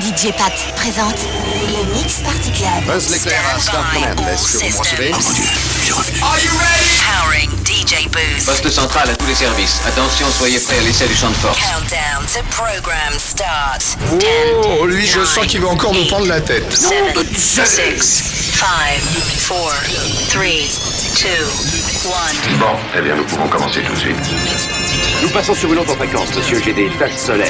DJ Pat présente le Mix Party Club. Buzz l'éclair à sur. Are you ready? Powering DJ Booth. Poste central à tous les services. Attention, soyez prêts à l'essai du champ de force. Countdown to program start. Oh, lui, je sens qu'il va encore nous prendre la tête. 7, 6, 5, 4, 3, 2, 1. Bon, eh bien, nous pouvons commencer tout de suite. Nous passons sur une autre fréquence, monsieur. J'ai des taches solaires.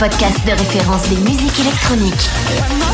Podcast de référence des musiques électroniques.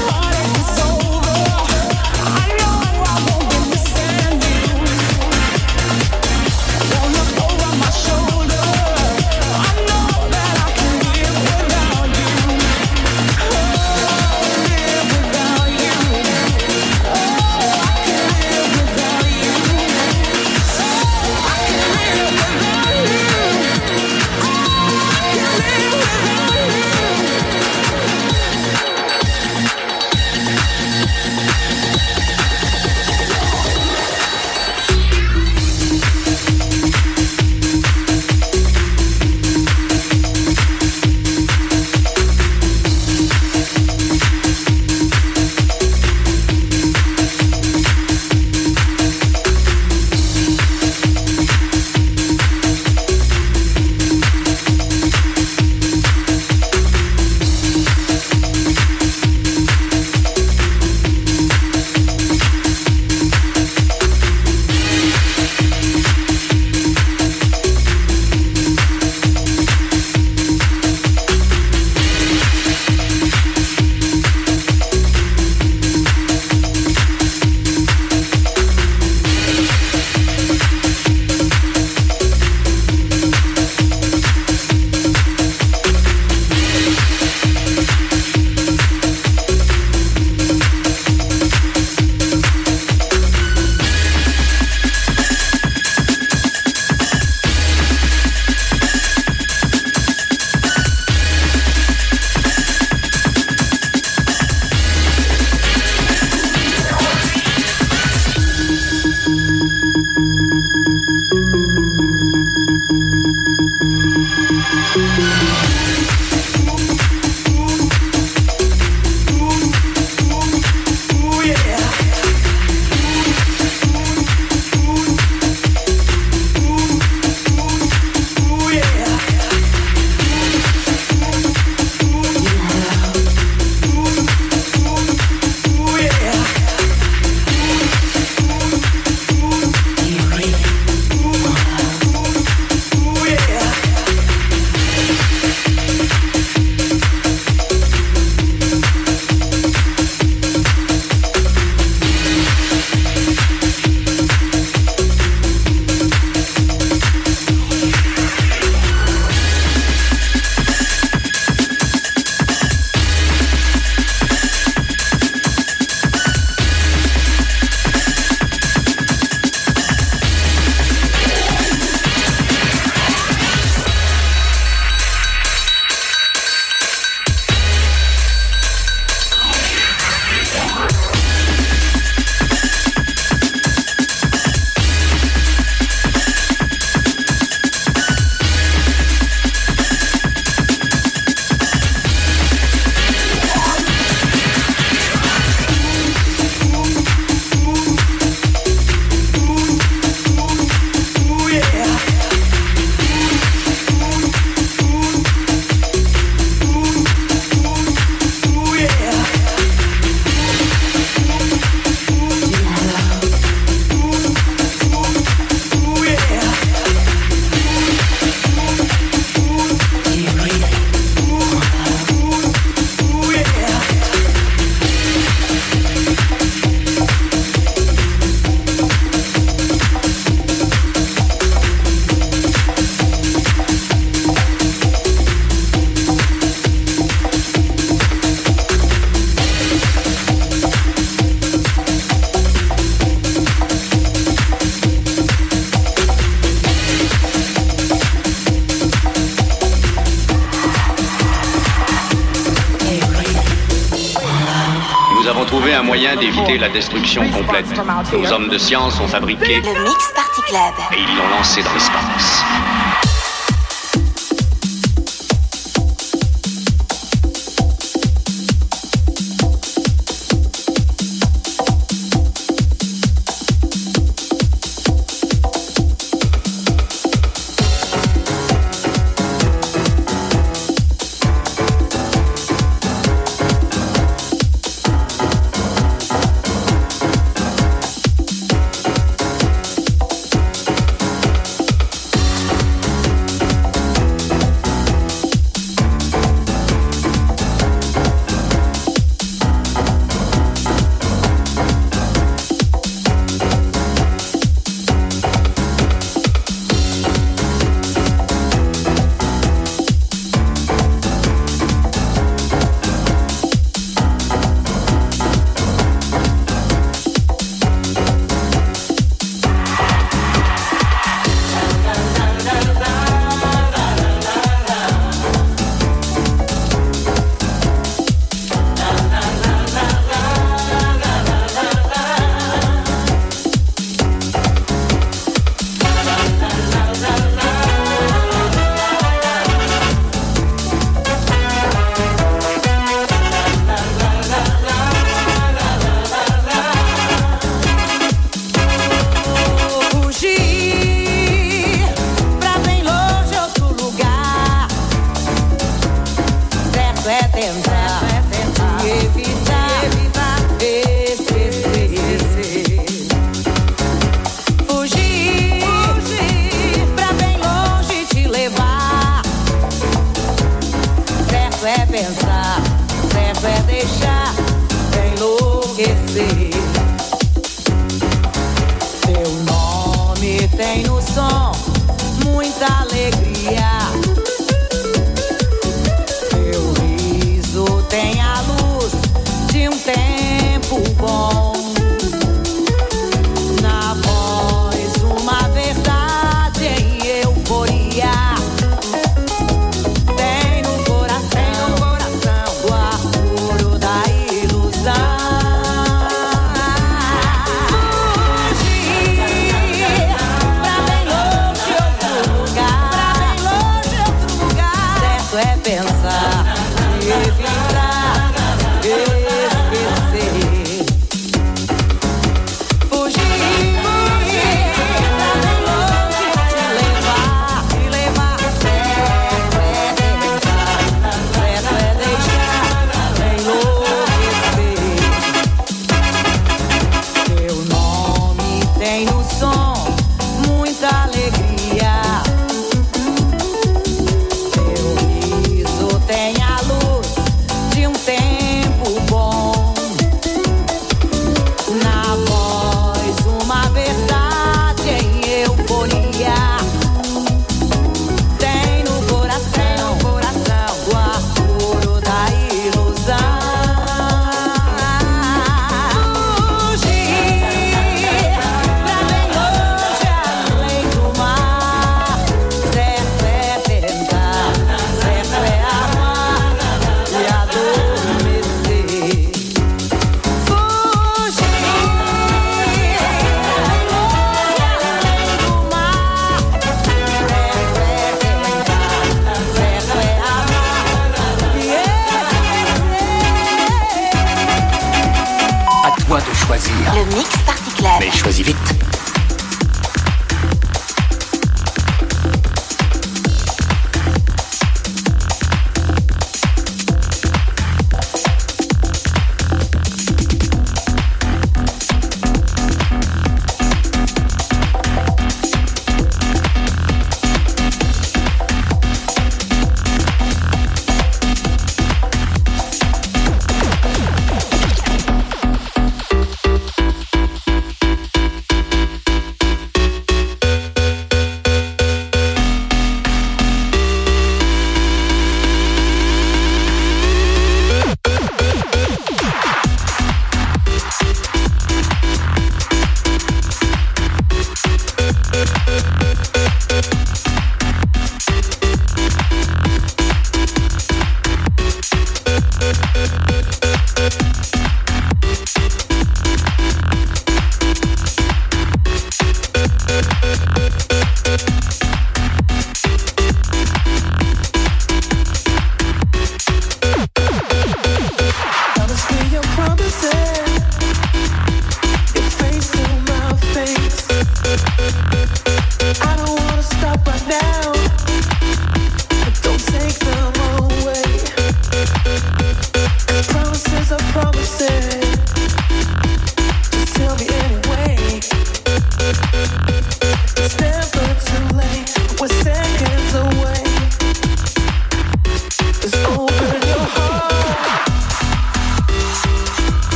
D'éviter la destruction complète. Nos hommes de science ont fabriqué... Le Mix Party Club. Et ils l'ont lancé dans l'espace.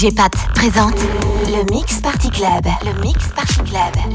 DJ présente le Mix Party Club. Le Mix Party Club.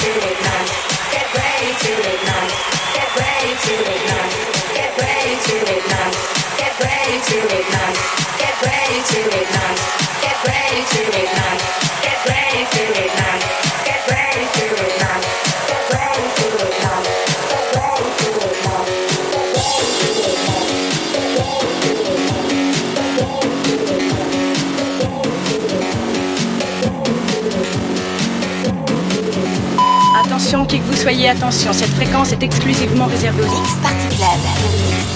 Attention, attention, cette fréquence est exclusivement réservée aux Mix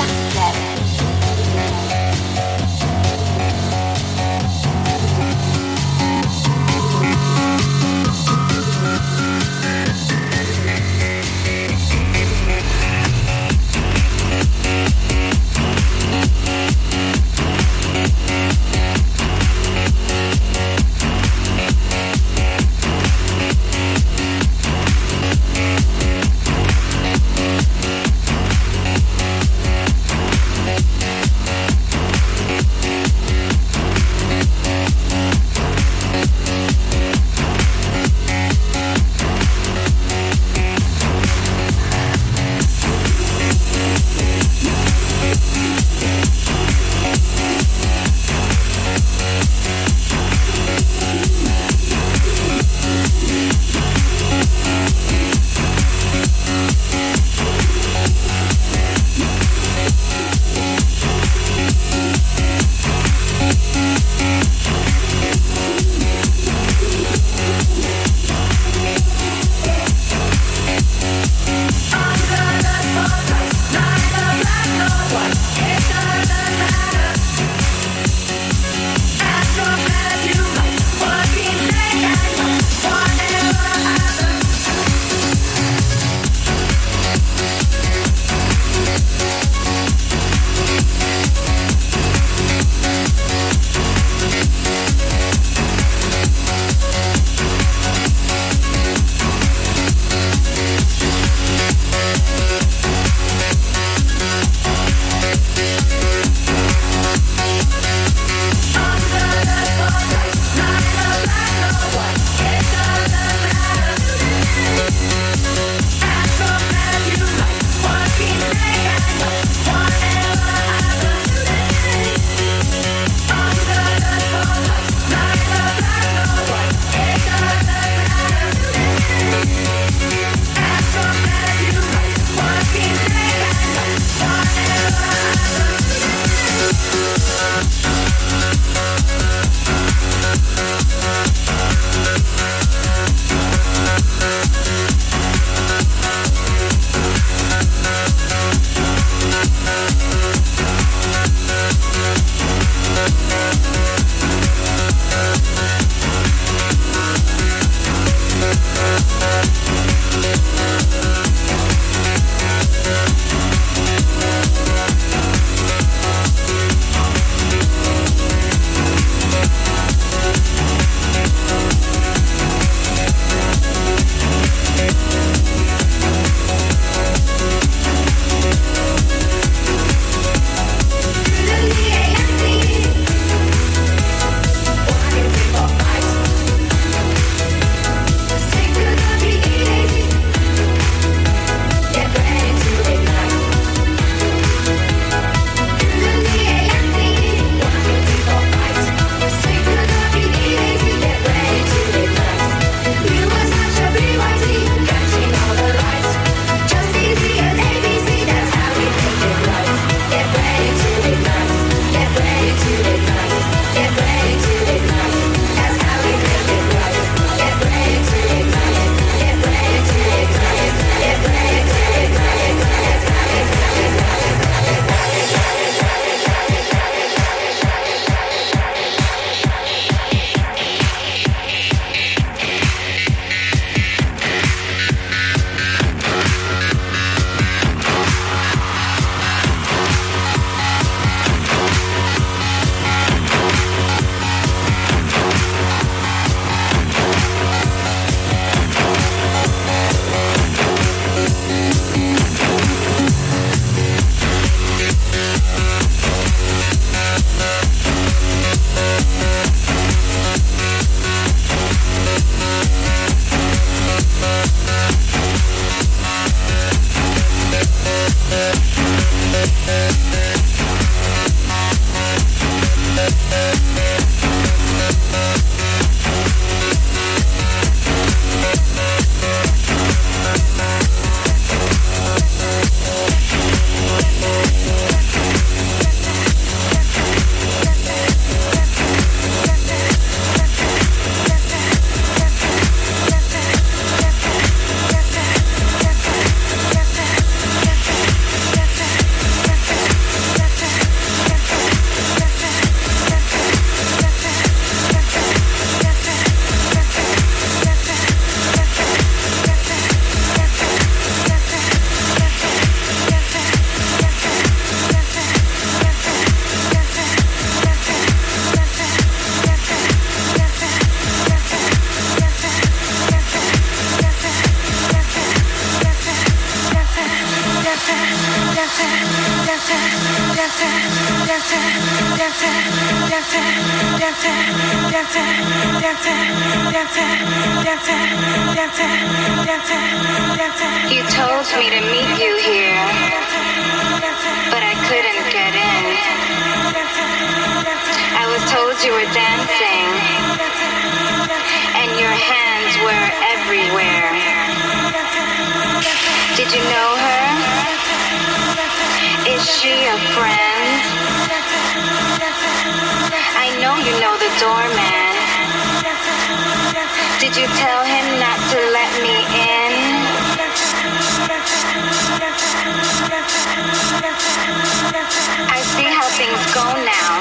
go now.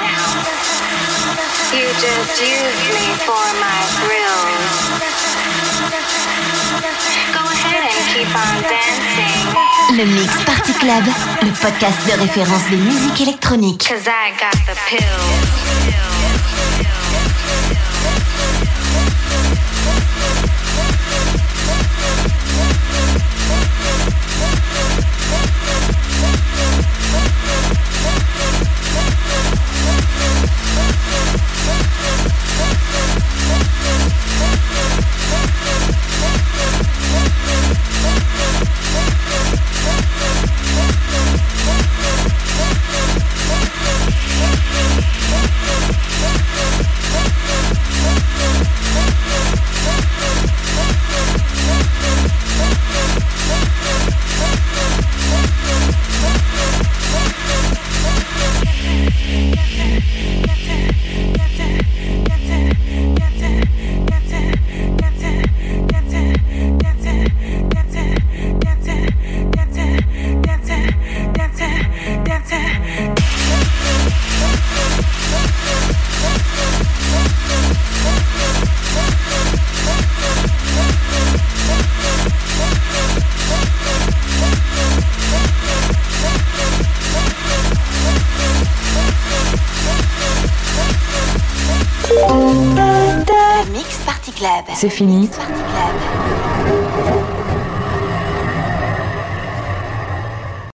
You just use me for my thrills. Go ahead and keep on dancing. Le Mix Party Club, le podcast de référence des musiques électroniques. Cause I got the pills. C'est fini.